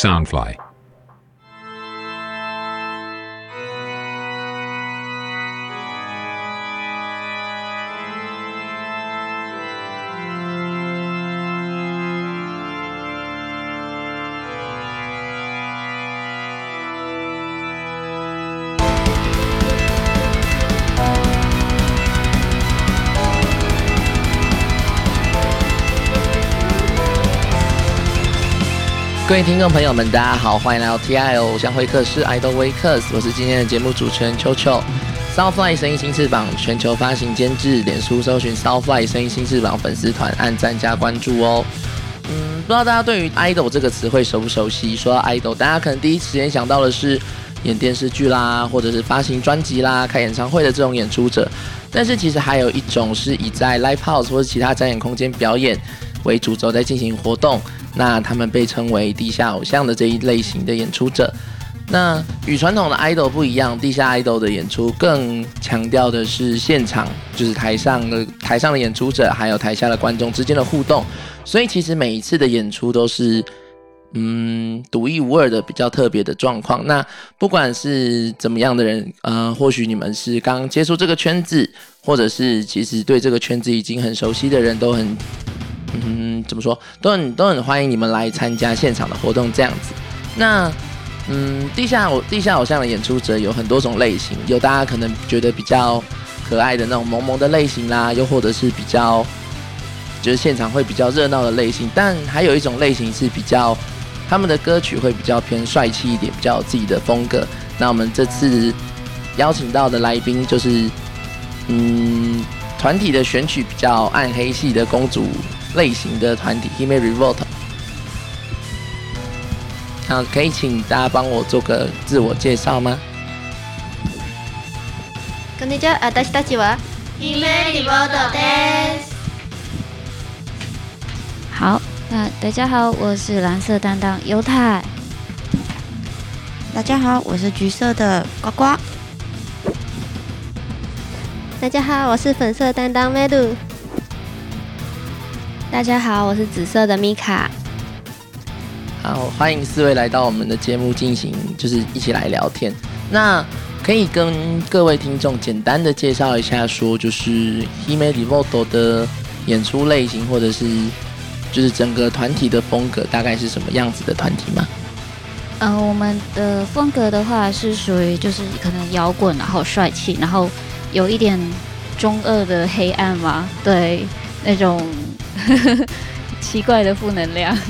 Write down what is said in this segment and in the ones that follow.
Soundfly. 各位听众朋友们，大家好，欢迎来到 T I 偶像会客室 Idol w a k e s 我是今天的节目主持人秋秋。Southfly 声音新翅膀全球发行监制，脸书搜寻 Southfly 声音新翅膀粉丝团，按赞加关注哦。嗯，不知道大家对于 Idol 这个词汇熟不熟悉？说到 Idol，大家可能第一时间想到的是演电视剧啦，或者是发行专辑啦、开演唱会的这种演出者。但是其实还有一种是以在 Live House 或者其他展演空间表演为主轴在进行活动。那他们被称为地下偶像的这一类型的演出者，那与传统的 idol 不一样，地下 idol 的演出更强调的是现场，就是台上的台上的演出者还有台下的观众之间的互动，所以其实每一次的演出都是嗯独一无二的比较特别的状况。那不管是怎么样的人，呃，或许你们是刚接触这个圈子，或者是其实对这个圈子已经很熟悉的人都很。嗯，怎么说都很都很欢迎你们来参加现场的活动这样子。那嗯，地下偶地下偶像的演出者有很多种类型，有大家可能觉得比较可爱的那种萌萌的类型啦，又或者是比较就是现场会比较热闹的类型。但还有一种类型是比较他们的歌曲会比较偏帅气一点，比较有自己的风格。那我们这次邀请到的来宾就是嗯，团体的选曲比较暗黑系的公主。类型的团体 Hime Revolt，好，可以请大家帮我做个自我介绍吗？こんにちは、私たちは Hime Revolt です。好，那大家好，我是蓝色担当犹太。大家好，我是橘色的呱呱。大家好，我是粉色担当 Madu。 大家好，我是紫色的米卡。好，欢迎四位来到我们的节目进行，就是一起来聊天。那可以跟各位听众简单的介绍一下，说就是 Hime Devoto 的演出类型，或者是就是整个团体的风格，大概是什么样子的团体吗？呃，我们的风格的话是属于就是可能摇滚，然后帅气，然后有一点中二的黑暗嘛，对那种。奇怪的负能量。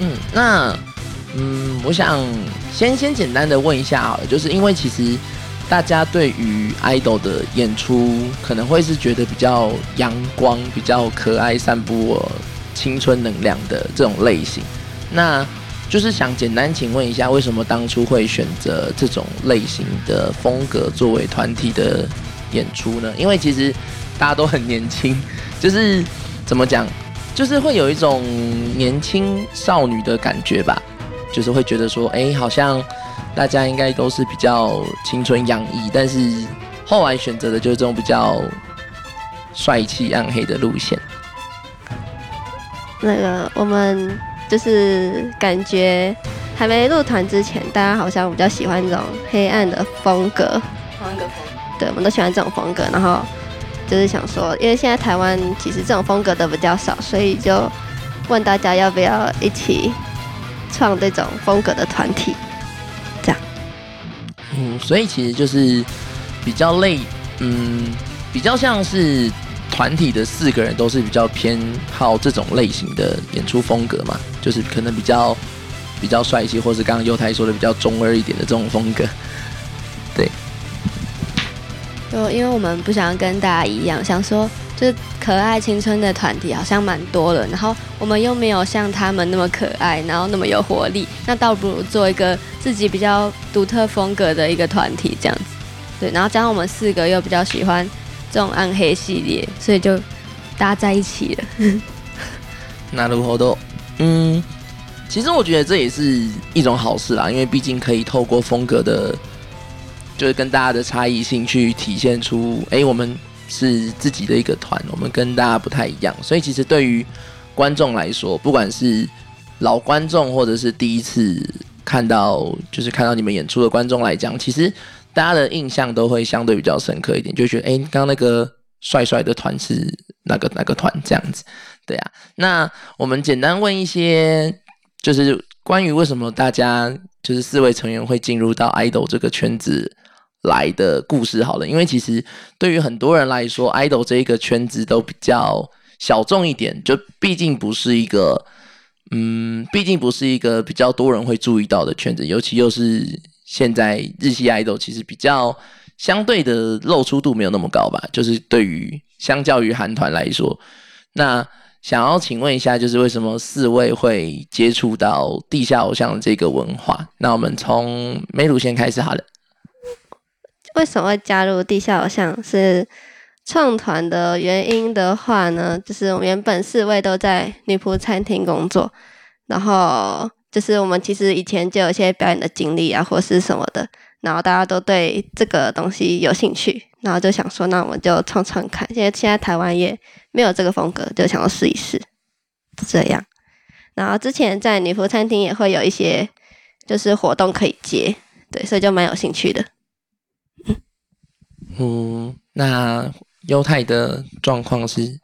嗯，那嗯，我想先先简单的问一下啊，就是因为其实大家对于 idol 的演出可能会是觉得比较阳光、比较可爱、散布青春能量的这种类型，那就是想简单请问一下，为什么当初会选择这种类型的风格作为团体的？演出呢？因为其实大家都很年轻，就是怎么讲，就是会有一种年轻少女的感觉吧，就是会觉得说，哎，好像大家应该都是比较青春洋溢，但是后来选择的就是这种比较帅气暗黑的路线。那个我们就是感觉还没入团之前，大家好像比较喜欢这种黑暗的风格。风格风。对，我们都喜欢这种风格，然后就是想说，因为现在台湾其实这种风格的比较少，所以就问大家要不要一起创这种风格的团体，这样。嗯，所以其实就是比较累，嗯，比较像是团体的四个人都是比较偏好这种类型的演出风格嘛，就是可能比较比较帅气，或是刚刚优太说的比较中二一点的这种风格，对。就因为我们不想要跟大家一样，想说就是可爱青春的团体好像蛮多的，然后我们又没有像他们那么可爱，然后那么有活力，那倒不如做一个自己比较独特风格的一个团体这样子。对，然后加上我们四个又比较喜欢这种暗黑系列，所以就搭在一起了。那如何都，嗯，其实我觉得这也是一种好事啦，因为毕竟可以透过风格的。就是跟大家的差异性去体现出，哎，我们是自己的一个团，我们跟大家不太一样，所以其实对于观众来说，不管是老观众或者是第一次看到，就是看到你们演出的观众来讲，其实大家的印象都会相对比较深刻一点，就觉得哎，刚刚那个帅帅的团是哪个哪个团这样子，对啊。那我们简单问一些，就是关于为什么大家就是四位成员会进入到 idol 这个圈子来的故事好了，因为其实对于很多人来说，idol 这一个圈子都比较小众一点，就毕竟不是一个。嗯，毕竟不是一个比较多人会注意到的圈子，尤其又是现在日系 idol，其实比较相对的露出度没有那么高吧。就是对于相较于韩团来说，那想要请问一下，就是为什么四位会接触到地下偶像这个文化？那我们从梅鲁先开始好了。为什么会加入地下偶像？是创团的原因的话呢，就是我们原本四位都在女仆餐厅工作，然后就是我们其实以前就有一些表演的经历啊，或是什么的，然后大家都对这个东西有兴趣，然后就想说，那我们就创创看。因为现在台湾也没有这个风格，就想要试一试这样。然后之前在女仆餐厅也会有一些就是活动可以接，对，所以就蛮有兴趣的。嗯，那。犹太的状况是，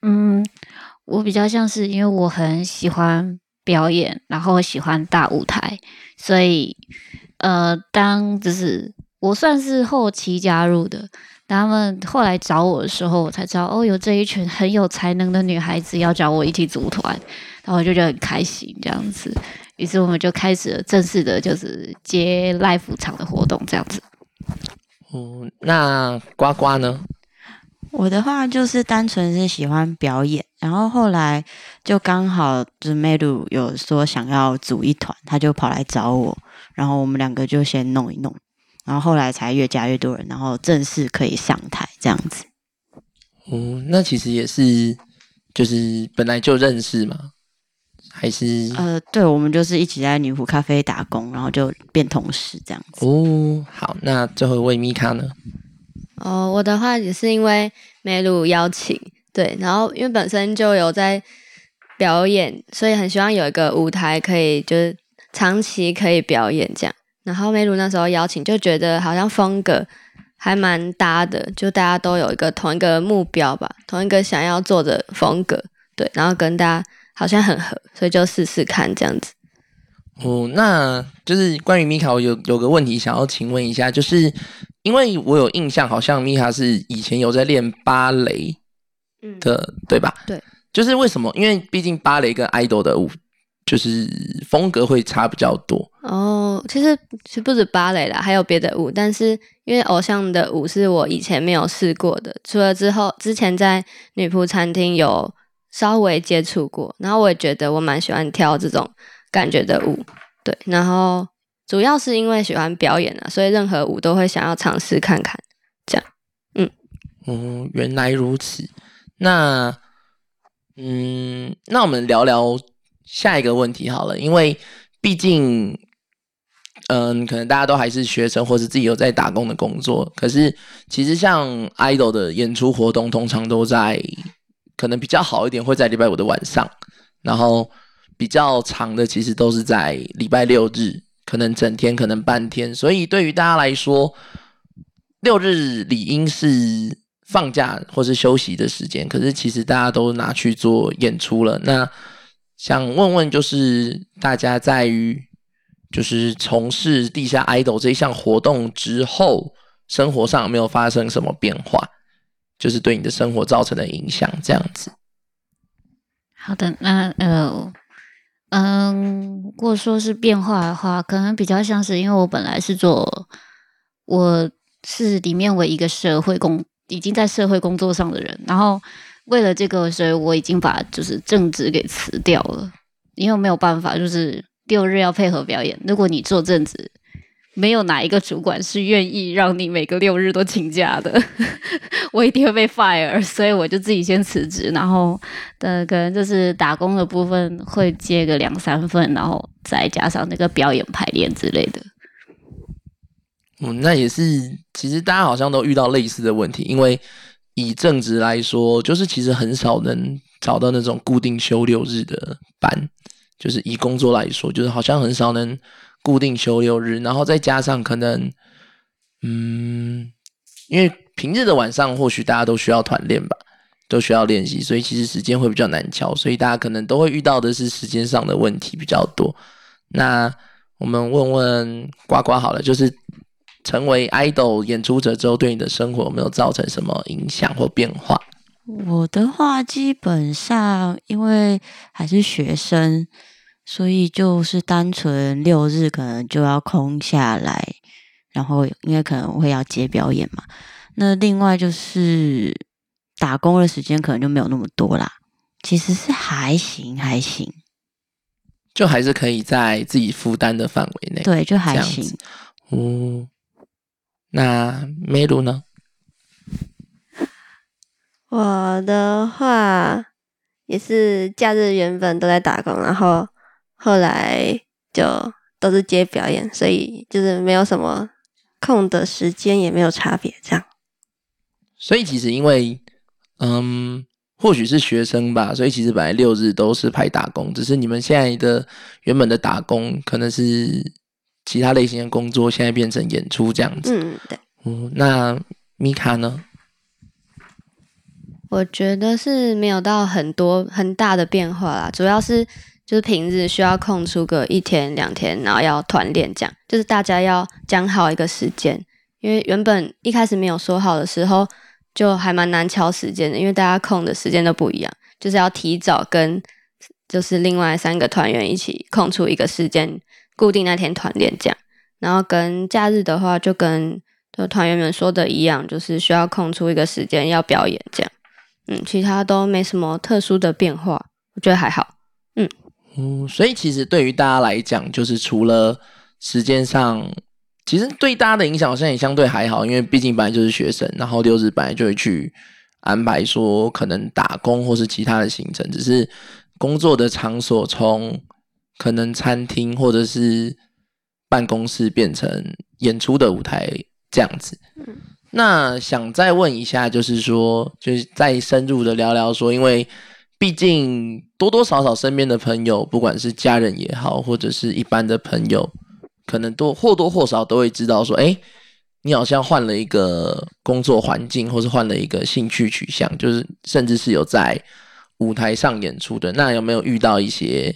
嗯，我比较像是因为我很喜欢表演，然后喜欢大舞台，所以呃，当就是我算是后期加入的，他们后来找我的时候，我才知道哦，有这一群很有才能的女孩子要找我一起组团，然后我就觉得很开心这样子，于是我们就开始了正式的，就是接 live 场的活动这样子。嗯，那呱呱呢？我的话就是单纯是喜欢表演，然后后来就刚好就是梅鲁有说想要组一团，他就跑来找我，然后我们两个就先弄一弄，然后后来才越加越多人，然后正式可以上台这样子。哦，那其实也是就是本来就认识吗？还是呃，对，我们就是一起在女仆咖啡打工，然后就变同事这样子。哦，好，那最后一位米卡呢？哦，我的话也是因为梅鲁邀请，对，然后因为本身就有在表演，所以很希望有一个舞台可以就是长期可以表演这样。然后梅鲁那时候邀请，就觉得好像风格还蛮搭的，就大家都有一个同一个目标吧，同一个想要做的风格，对，然后跟大家好像很合，所以就试试看这样子。哦，那就是关于米卡，我有有个问题想要请问一下，就是因为我有印象，好像米卡是以前有在练芭蕾的，对吧？对，就是为什么？因为毕竟芭蕾跟 idol 的舞就是风格会差比较多。哦，其实其实不止芭蕾啦，还有别的舞，但是因为偶像的舞是我以前没有试过的，除了之后之前在女仆餐厅有稍微接触过，然后我也觉得我蛮喜欢跳这种。感觉的舞，对，然后主要是因为喜欢表演啊，所以任何舞都会想要尝试看看，这样，嗯，哦，原来如此，那，嗯，那我们聊聊下一个问题好了，因为毕竟，嗯，可能大家都还是学生，或是自己有在打工的工作，可是其实像 idol 的演出活动，通常都在可能比较好一点，会在礼拜五的晚上，然后。比较长的其实都是在礼拜六日，可能整天，可能半天。所以对于大家来说，六日理应是放假或是休息的时间。可是其实大家都拿去做演出了。那想问问，就是大家在于就是从事地下 idol 这一项活动之后，生活上有没有发生什么变化？就是对你的生活造成的影响，这样子。好的，那呃。嗯，如果说是变化的话，可能比较像是因为我本来是做，我是里面唯一个社会工，已经在社会工作上的人，然后为了这个，所以我已经把就是正职给辞掉了，因为没有办法，就是六日要配合表演，如果你做正职。没有哪一个主管是愿意让你每个六日都请假的，我一定会被 fire，所以我就自己先辞职，然后的可能就是打工的部分会接个两三份，然后再加上那个表演排练之类的。嗯，那也是，其实大家好像都遇到类似的问题，因为以正职来说，就是其实很少能找到那种固定休六日的班，就是以工作来说，就是好像很少能固定休六日，然后再加上可能，嗯，因为平日的晚上或许大家都需要团练吧，都需要练习，所以其实时间会比较难敲，所以大家可能都会遇到的是时间上的问题比较多。那我们问问呱呱好了，就是成为 idol 演出者之后，对你的生活有没有造成什么影响或变化？我的话，基本上因为还是学生，所以就是单纯六日可能就要空下来，然后因为可能会要接表演嘛。那另外就是打工的时间可能就没有那么多啦。其实是还行，还行，就还是可以在自己负担的范围内。对，就还行子。哦，那梅鲁呢？我的话也是假日原本都在打工，然后后来就都是接表演，所以就是没有什么空的时间，也没有差别这样。所以其实因为，嗯，或许是学生吧，所以其实本来六日都是排打工，只是你们现在的原本的打工可能是其他类型的工作，现在变成演出这样子。嗯，对，嗯，那米卡呢？我觉得是没有到很多很大的变化啦，主要是就是平日需要空出个一天两天，然后要团练这样，就是大家要讲好一个时间，因为原本一开始没有说好的时候，就还蛮难敲时间的，因为大家空的时间都不一样，就是要提早跟就是另外三个团员一起空出一个时间，固定那天团练这样，然后跟假日的话，就跟就团员们说的一样，就是需要空出一个时间要表演这样。嗯，其他都没什么特殊的变化，我觉得还好。嗯，所以其实对于大家来讲，就是除了时间上，其实对大家的影响好像也相对还好，因为毕竟本来就是学生，然后六日本来就会去安排说可能打工或是其他的行程，只是工作的场所从可能餐厅或者是办公室变成演出的舞台这样子。那想再问一下，就是说，就是再深入的聊聊说，因为毕竟多多少少身边的朋友，不管是家人也好，或者是一般的朋友，可能多或多或少都会知道说，哎，你好像换了一个工作环境，或是换了一个兴趣取向，就是甚至是有在舞台上演出的。那有没有遇到一些，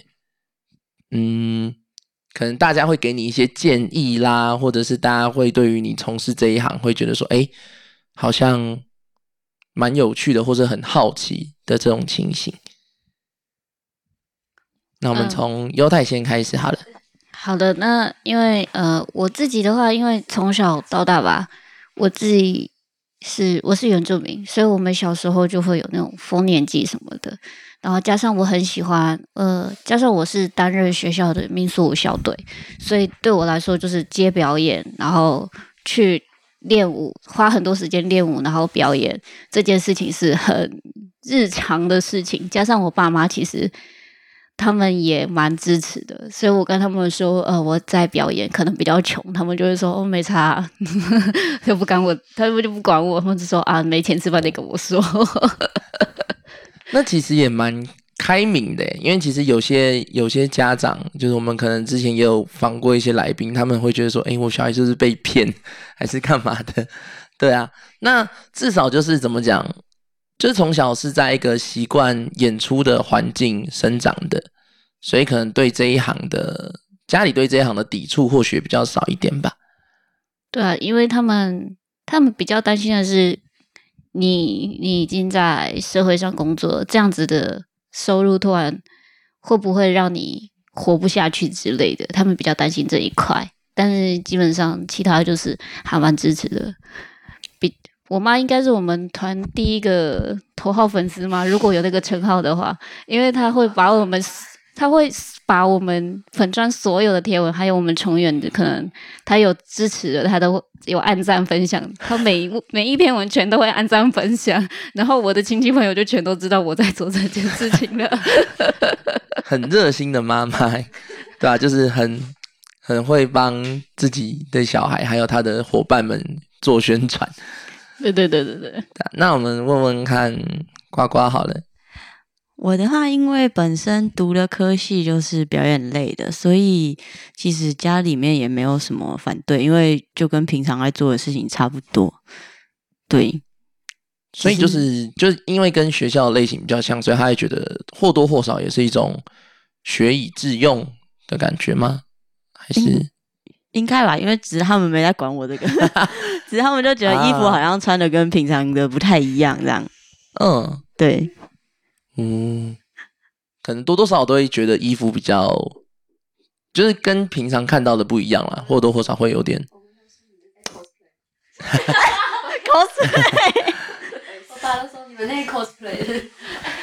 嗯，可能大家会给你一些建议啦，或者是大家会对于你从事这一行会觉得说，哎，好像蛮有趣的，或者很好奇的这种情形。那我们嗯从犹太先开始好了。好的，那因为呃，我自己的话，因为从小到大吧，我自己是我是原住民，所以我们小时候就会有那种丰年祭什么的。然后加上我很喜欢，呃，加上我是担任学校的民俗舞校队，所以对我来说就是接表演，然后去练舞，花很多时间练舞，然后表演这件事情是很日常的事情。加上我爸妈其实他们也蛮支持的，所以我跟他们说，呃，我在表演可能比较穷，他们就会说 哦没差啊，就不管我，他们就不管我，他们就说啊没钱吃饭得跟我说。那其实也蛮开明的，因为其实有些有些家长，就是我们可能之前也有访过一些来宾，他们会觉得说，哎，我小孩就是被骗，还是干嘛的？对啊，那至少就是怎么讲，就是从小是在一个习惯演出的环境生长的，所以可能对这一行的家里对这一行的抵触或许比较少一点吧。对啊，因为他们他们比较担心的是，你你已经在社会上工作，这样子的收入突然会不会让你活不下去之类的，他们比较担心这一块。但是基本上其他就是还蛮支持的。比我妈应该是我们团第一个头号粉丝嘛，如果有那个称号的话，因为她会把我们。她会把我们粉砖所有的贴文，还有我们成员的，可能他有支持的，他都有按赞分享。他每一每一篇文全都会按赞分享，然后我的亲戚朋友就全都知道我在做这件事情了。很热心的妈妈，对吧、就是很很会帮自己的小孩还有他的伙伴们做宣传。对对对对对，那我们问问看呱呱好了，我的话，因为本身读的科系就是表演类的，所以其实家里面也没有什么反对，因为就跟平常在做的事情差不多。对，所以就是就是因为跟学校的类型比较像，所以他也觉得或多或少也是一种学以致用的感觉吗？还是应该吧？因为只是他们没在管我这个，只是他们就觉得衣服好像穿的跟平常的不太一样，这样。嗯，对。嗯，可能多多少少都会觉得衣服比较，就是跟平常看到的不一样啦，或多或少会有点。cosplay，我爸都说你们那 cosplay。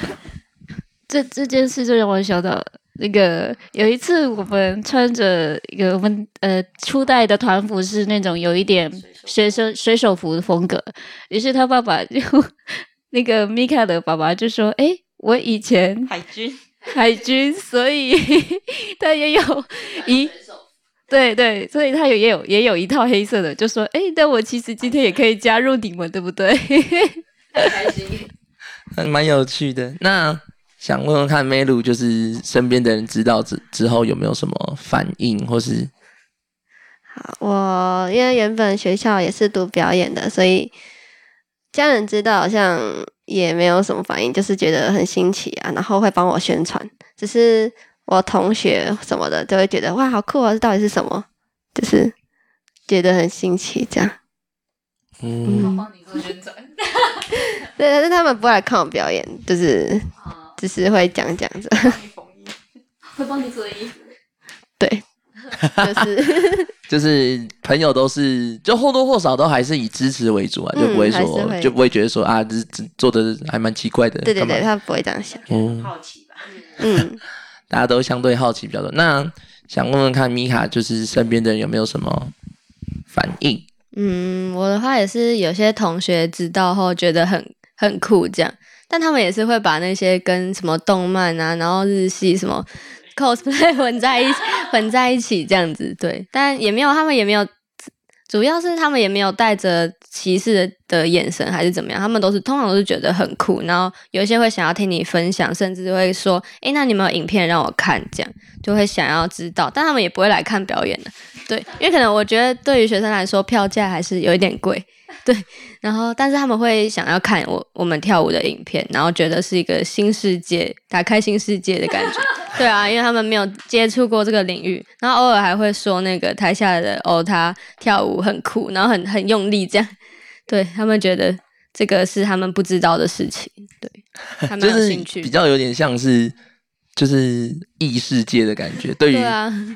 这这件事就让我想到，那个有一次我们穿着一个我们呃初代的团服是那种有一点学生水手服的风格，于是他爸爸就 那个米卡的爸爸就说：“哎。”我以前海军，海军，所以 他也有一，对对，所以他有也有也有一套黑色的，就说，哎，但我其实今天也可以加入你们，对不对？很开心，蛮有趣的。那想问问看，梅鲁就是身边的人知道之之后有没有什么反应，或是？好，我因为原本学校也是读表演的，所以家人知道好像。也没有什么反应，就是觉得很新奇啊，然后会帮我宣传。只是我同学什么的就会觉得哇，好酷啊！这到底是什么？就是觉得很新奇这样。嗯，帮你做宣传。对，但是他们不会来看我表演，就是只是会讲讲着。会帮你做衣服。对。就是，就是朋友都是，就或多或少都还是以支持为主啊，就不会说，就不会觉得说啊，这这做的还蛮奇怪的。对对对，他不会这样想。嗯，好奇吧？嗯，大家都相对好奇比较多。那想问问看，米卡就是身边的人有没有什么反应？嗯，我的话也是，有些同学知道后觉得很很酷这样，但他们也是会把那些跟什么动漫啊，然后日系什么。Cosplay 混在一起，混在一起这样子，对，但也没有，他们也没有，主要是他们也没有带着歧视的眼神，还是怎么样，他们都是通常都是觉得很酷，然后有一些会想要听你分享，甚至会说，哎，那你们有影片让我看？这样就会想要知道，但他们也不会来看表演的，对，因为可能我觉得对于学生来说，票价还是有一点贵。对，然后但是他们会想要看我我们跳舞的影片，然后觉得是一个新世界，打开新世界的感觉。对啊，因为他们没有接触过这个领域，然后偶尔还会说那个台下的哦，他跳舞很酷，然后很很用力这样。对他们觉得这个是他们不知道的事情。对，他们有兴趣，比较有点像是就是异世界的感觉。对于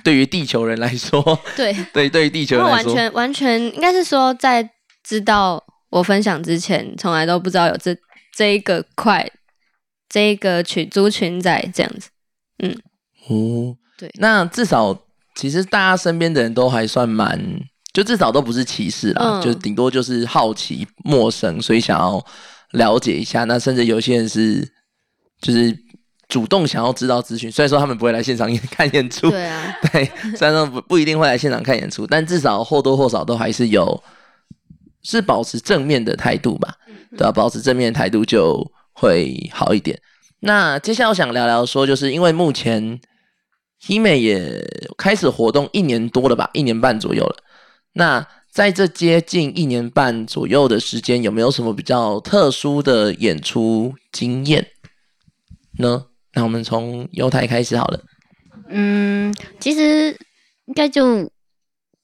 对于地球人来说，对对对于地球人来说，完全完全应该是说在。知道我分享之前，从来都不知道有这这一个块，这一个群族群在这样子，嗯，哦，对，那至少其实大家身边的人都还算蛮，就至少都不是歧视啦，就顶多就是好奇、陌生，所以想要了解一下。那甚至有些人是就是主动想要知道资讯，虽然说他们不会来现场看演出，对啊，对，虽然说不不一定会来现场看演出，但至少或多或少都还是有。是保持正面的态度吧，对吧？保持正面的态度就会好一点。那接下来我想聊聊说，就是因为目前 Hime 也开始活动一年多了吧，一年半左右了。那在这接近一年半左右的时间，有没有什么比较特殊的演出经验呢？那我们从犹太开始好了。嗯，其实应该就。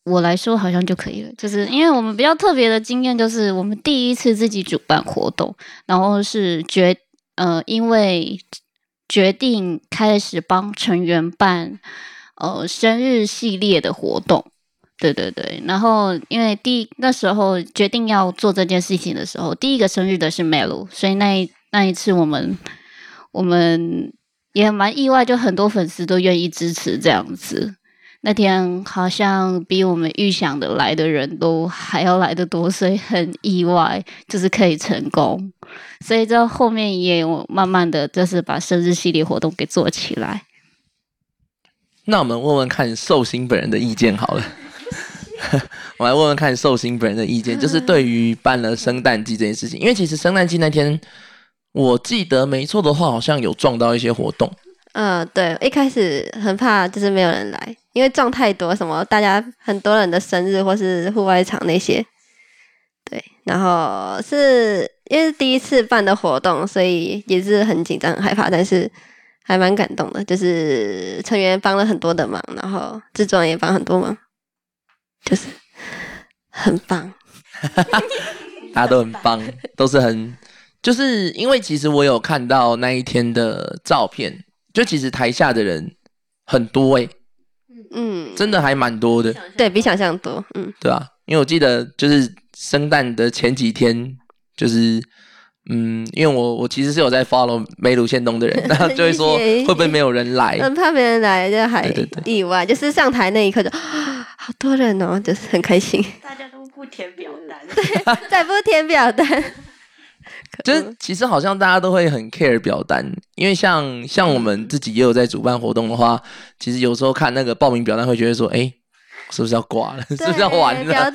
我来说好像就可以了，就是因为我们比较特别的经验，就是我们第一次自己主办活动，然后是决呃，因为决定开始帮成员办呃生日系列的活动，对对对，然后因为第那时候决定要做这件事情的时候，第一个生日的是 Melo，所以那一那一次我们我们也蛮意外，就很多粉丝都愿意支持这样子。那天好像比我们预想的来的人都还要来的多，所以很意外，就是可以成功。所以这后面也有慢慢的就是把生日系列活动给做起来。那我们问问看寿星本人的意见好了。我来问问看寿星本人的意见，就是对于办了圣诞季这件事情，因为其实圣诞季那天我记得没错的话，好像有撞到一些活动。呃，对，一开始很怕就是没有人来，因为撞太多，什么大家很多人的生日或是户外场那些。对，然后是因为是第一次办的活动，所以也是很紧张、很害怕，但是还蛮感动的。就是成员帮了很多的忙，然后制作人也帮很多忙，就是很棒。大家都很棒，都是很，就是因为其实我有看到那一天的照片，就其实台下的人很多哎、嗯，真的还蛮多的，对比想象多，嗯，对啊、因为我记得就是圣诞的前几天，就是嗯，因为我我其实是有在 follow 梅鲁线东的人，然后就会说 会不会没有人来？很怕没人来，就还意外，就是上台那一刻就啊好多人哦，就是很开心，大家都不填表单，对再不填表单，就是其实好像大家都会很 care 表单，因为像像我们自己也有在主办活动的话，其实有时候看那个报名表单会觉得说，哎、是不是要挂了？是不是要完了？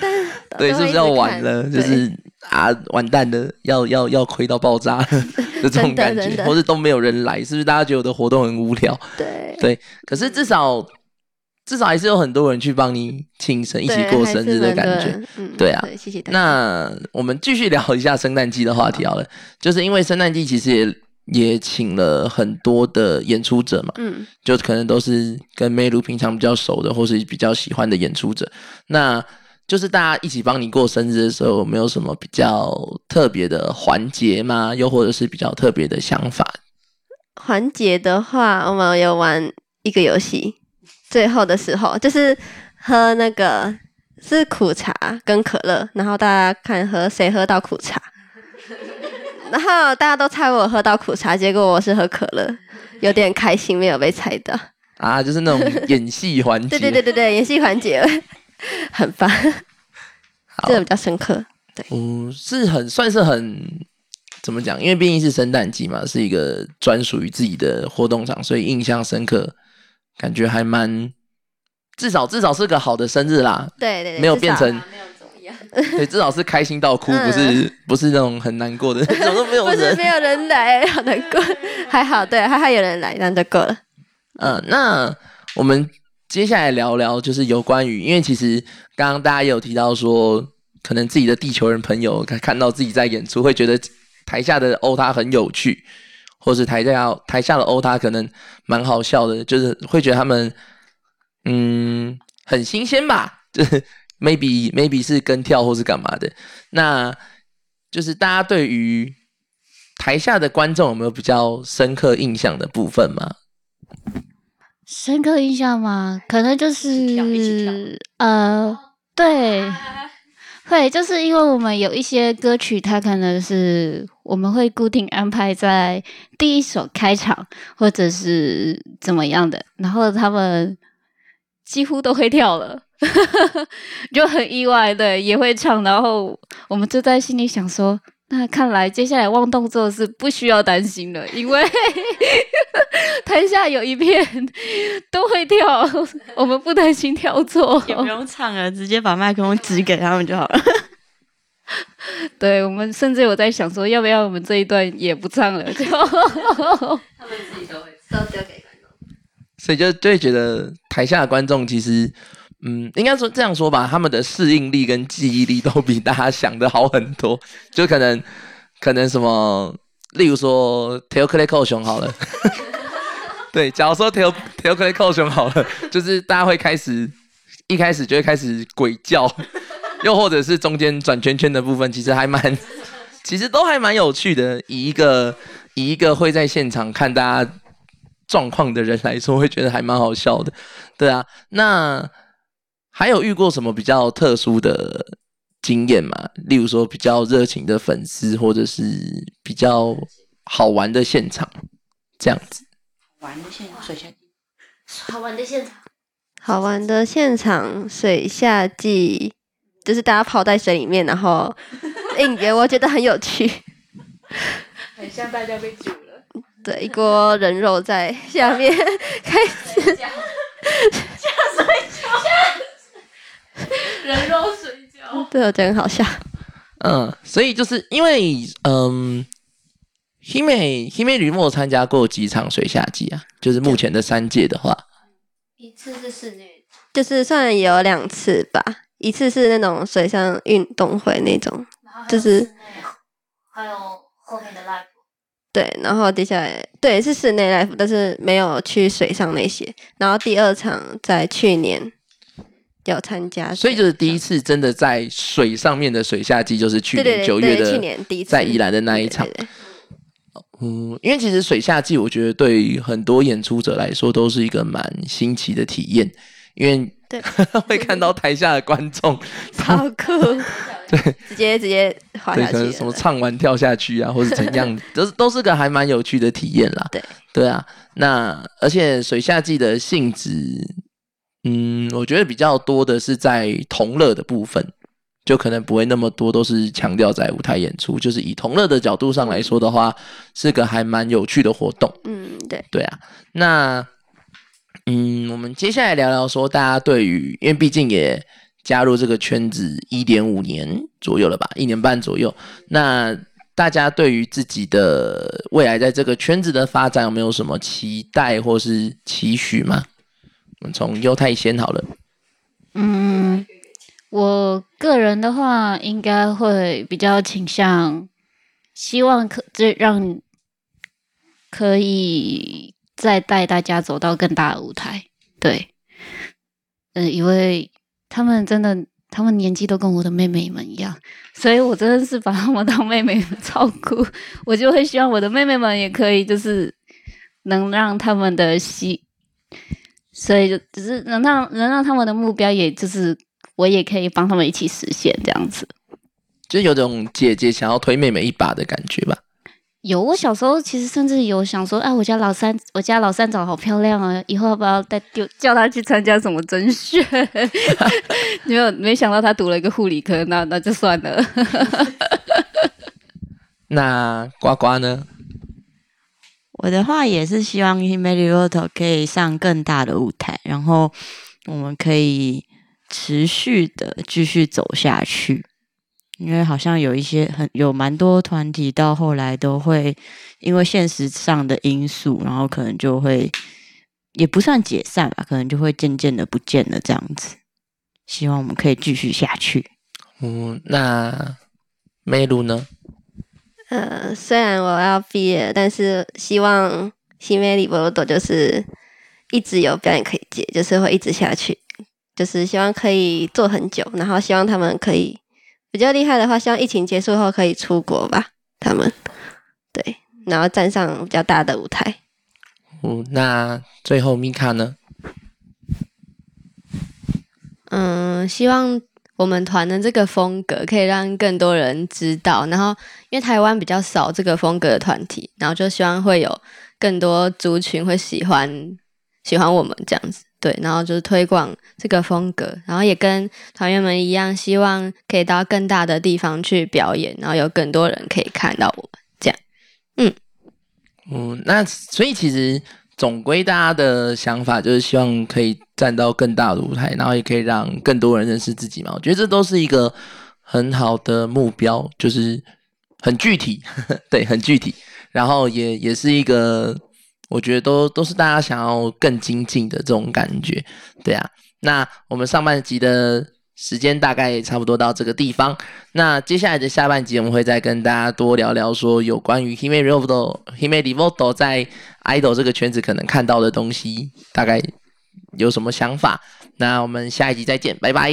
对是不是要完了？就是啊，完蛋了，要要要亏到爆炸了的这种感觉，或是都没有人来，是不是大家觉得我的活动很无聊？对对，可是至少至少还是有很多人去帮你庆生，一起过生日的感觉。，嗯，对啊对，谢谢大家。那我们继续聊一下圣诞季的话题好了，就是因为圣诞季其实也也请了很多的演出者嘛，嗯，就可能都是跟梅鲁平常比较熟的，或是比较喜欢的演出者。那就是大家一起帮你过生日的时候，有没有什么比较特别的环节吗？又或者是比较特别的想法？环节的话，我们有玩一个游戏，最后的时候就是喝那个是苦茶跟可乐，然后大家看喝谁喝到苦茶，然后大家都猜我喝到苦茶，结果我是喝可乐，有点开心没有被猜到。啊，就是那种演戏环节。对对对对对，演戏环节 很棒，好这个比较深刻。对嗯，是很算是很怎么讲？因为毕竟是圣诞季嘛，是一个专属于自己的活动场，所以印象深刻，感觉还蛮至少至少是个好的生日啦。对对对，没有变成 对，至少是开心到哭，不是不是那种很难过的，怎么都没有人不是没。有人来，好难过。还好，对，还好有人来，这样就够了。嗯，那我们接下来聊聊，就是有关于，因为其实刚刚大家也有提到说，可能自己的地球人朋友看看到自己在演出，会觉得台下的欧他很有趣，或是台下台下的欧他可能蛮好笑的，就是会觉得他们嗯很新鲜吧，就是 maybe maybe 是跟跳或是干嘛的，那就是大家对于台下的观众有没有比较深刻印象的部分吗？深刻印象吗？可能就是呃，对，会就是因为我们有一些歌曲，它可能是我们会固定安排在第一首开场，或者是怎么样的，然后他们几乎都会跳了。就很意外，对，也会唱，然后我们就在心里想说，那看来接下来忘动作是不需要担心了，因为 台下有一片都会跳，我们不担心跳错。也不用唱了，直接把麦克风指给他们就好了。对我们甚至有在想说，要不要我们这一段也不唱了？就他们自己都会都丢给观众。所以就就会觉得台下的观众其实，嗯，应该说这样说吧，他们的适应力跟记忆力都比大家想的好很多。就可能可能什么，例如说 Teo k l e k o 熊好了，对，假如说 Teo Teo k l e k o 熊好了，就是大家会开始一开始就会开始鬼叫，又或者是中间转圈圈的部分，其实还蛮，其实都还蛮有趣的。以一个以一个会在现场看大家状况的人来说，会觉得还蛮好笑的。对啊，那还有遇过什么比较特殊的经验吗？例如说比较热情的粉丝，或者是比较好玩的现场，这样子。玩的现场水下好玩的现场，好玩的现场水下季，就是大家泡在水里面，然后应援，我觉得很有趣。很像大家被煮了。对，一锅人肉在下面开始，人肉水饺，对，我觉得很好笑。嗯，所以就是因为嗯，Hime Hime 吕莫参加过几场水下季啊？就是目前的三届的话，一次是室内，就是算有两次吧。一次是那种水上运动会那种，就是还有后面的 live。对，然后接下来对是室内 live，但是没有去水上那些。然后第二场在去年有参加，所以就是第一次真的在水上面的水下季，就是去年九月的去年第一次在宜兰的那一场。对对对嗯，因为其实水下季，我觉得对于很多演出者来说都是一个蛮新奇的体验，因为对 会看到台下的观众，超酷，对，直接直接滑对，下可能什么。唱完跳下去啊，或者怎样，都是都是个还蛮有趣的体验啦。对，对啊，那而且水下季的性质，嗯，我觉得比较多的是在同乐的部分，就可能不会那么多都是强调在舞台演出，就是以同乐的角度上来说的话，是个还蛮有趣的活动。嗯，对，对啊，那嗯，我们接下来聊聊说，大家对于，因为毕竟也加入这个圈子一点五年左右了吧，一年半左右，那大家对于自己的未来在这个圈子的发展有没有什么期待或是期许吗？我们从犹太先好了，嗯，我个人的话，应该会比较倾向，希望可这让可以再带大家走到更大的舞台。对，嗯、因为他们真的，他们年纪都跟我的妹妹们一样，所以我真的是把他们当妹妹们照顾。我就会希望我的妹妹们也可以，就是能让他们的心所以就只是能让能让他们的目标，也就是我也可以帮他们一起实现这样子。就有种姐姐想要推妹妹一把的感觉吧。有，我小时候其实甚至有想说，哎、我家老三，我家老三长好漂亮啊，以后要不要带丢叫他去参加什么甄选？没有，没想到他读了一个护理科，那那就算了。那呱呱呢？我的话也是希望 Himeli Roto 可以上更大的舞台，然后我们可以持续的继续走下去。因为好像有一些很有蛮多团体到后来都会因为现实上的因素，然后可能就会也不算解散吧，可能就会渐渐的不见了这样子。希望我们可以继续下去。嗯，那梅露呢？呃，虽然我要毕业，但是希望西梅里波罗朵就是一直有表演可以接，就是会一直下去，就是希望可以做很久，然后希望他们可以比较厉害的话，希望疫情结束后可以出国吧，他们对，然后站上比较大的舞台。嗯，那最后米卡呢？嗯，希望我们团的这个风格可以让更多人知道，然后因为台湾比较少这个风格的团体，然后就希望会有更多族群会喜欢喜欢我们这样子，对，然后就是推广这个风格，然后也跟团员们一样，希望可以到更大的地方去表演，然后有更多人可以看到我们这样。嗯，那所以其实总归大家的想法就是希望可以站到更大的舞台，然后也可以让更多人认识自己嘛。我觉得这都是一个很好的目标，就是很具体，对，很具体，然后也也是一个我觉得都都是大家想要更精进的这种感觉，对啊。那我们上半集的时间大概差不多到这个地方。那接下来的下半集，我们会再跟大家多聊聊说有关于 Hime Revoto、Hime Revoto 在 idol 这个圈子可能看到的东西，大概有什么想法。那我们下一集再见，拜拜。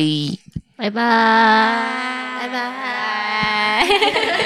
拜拜，拜拜。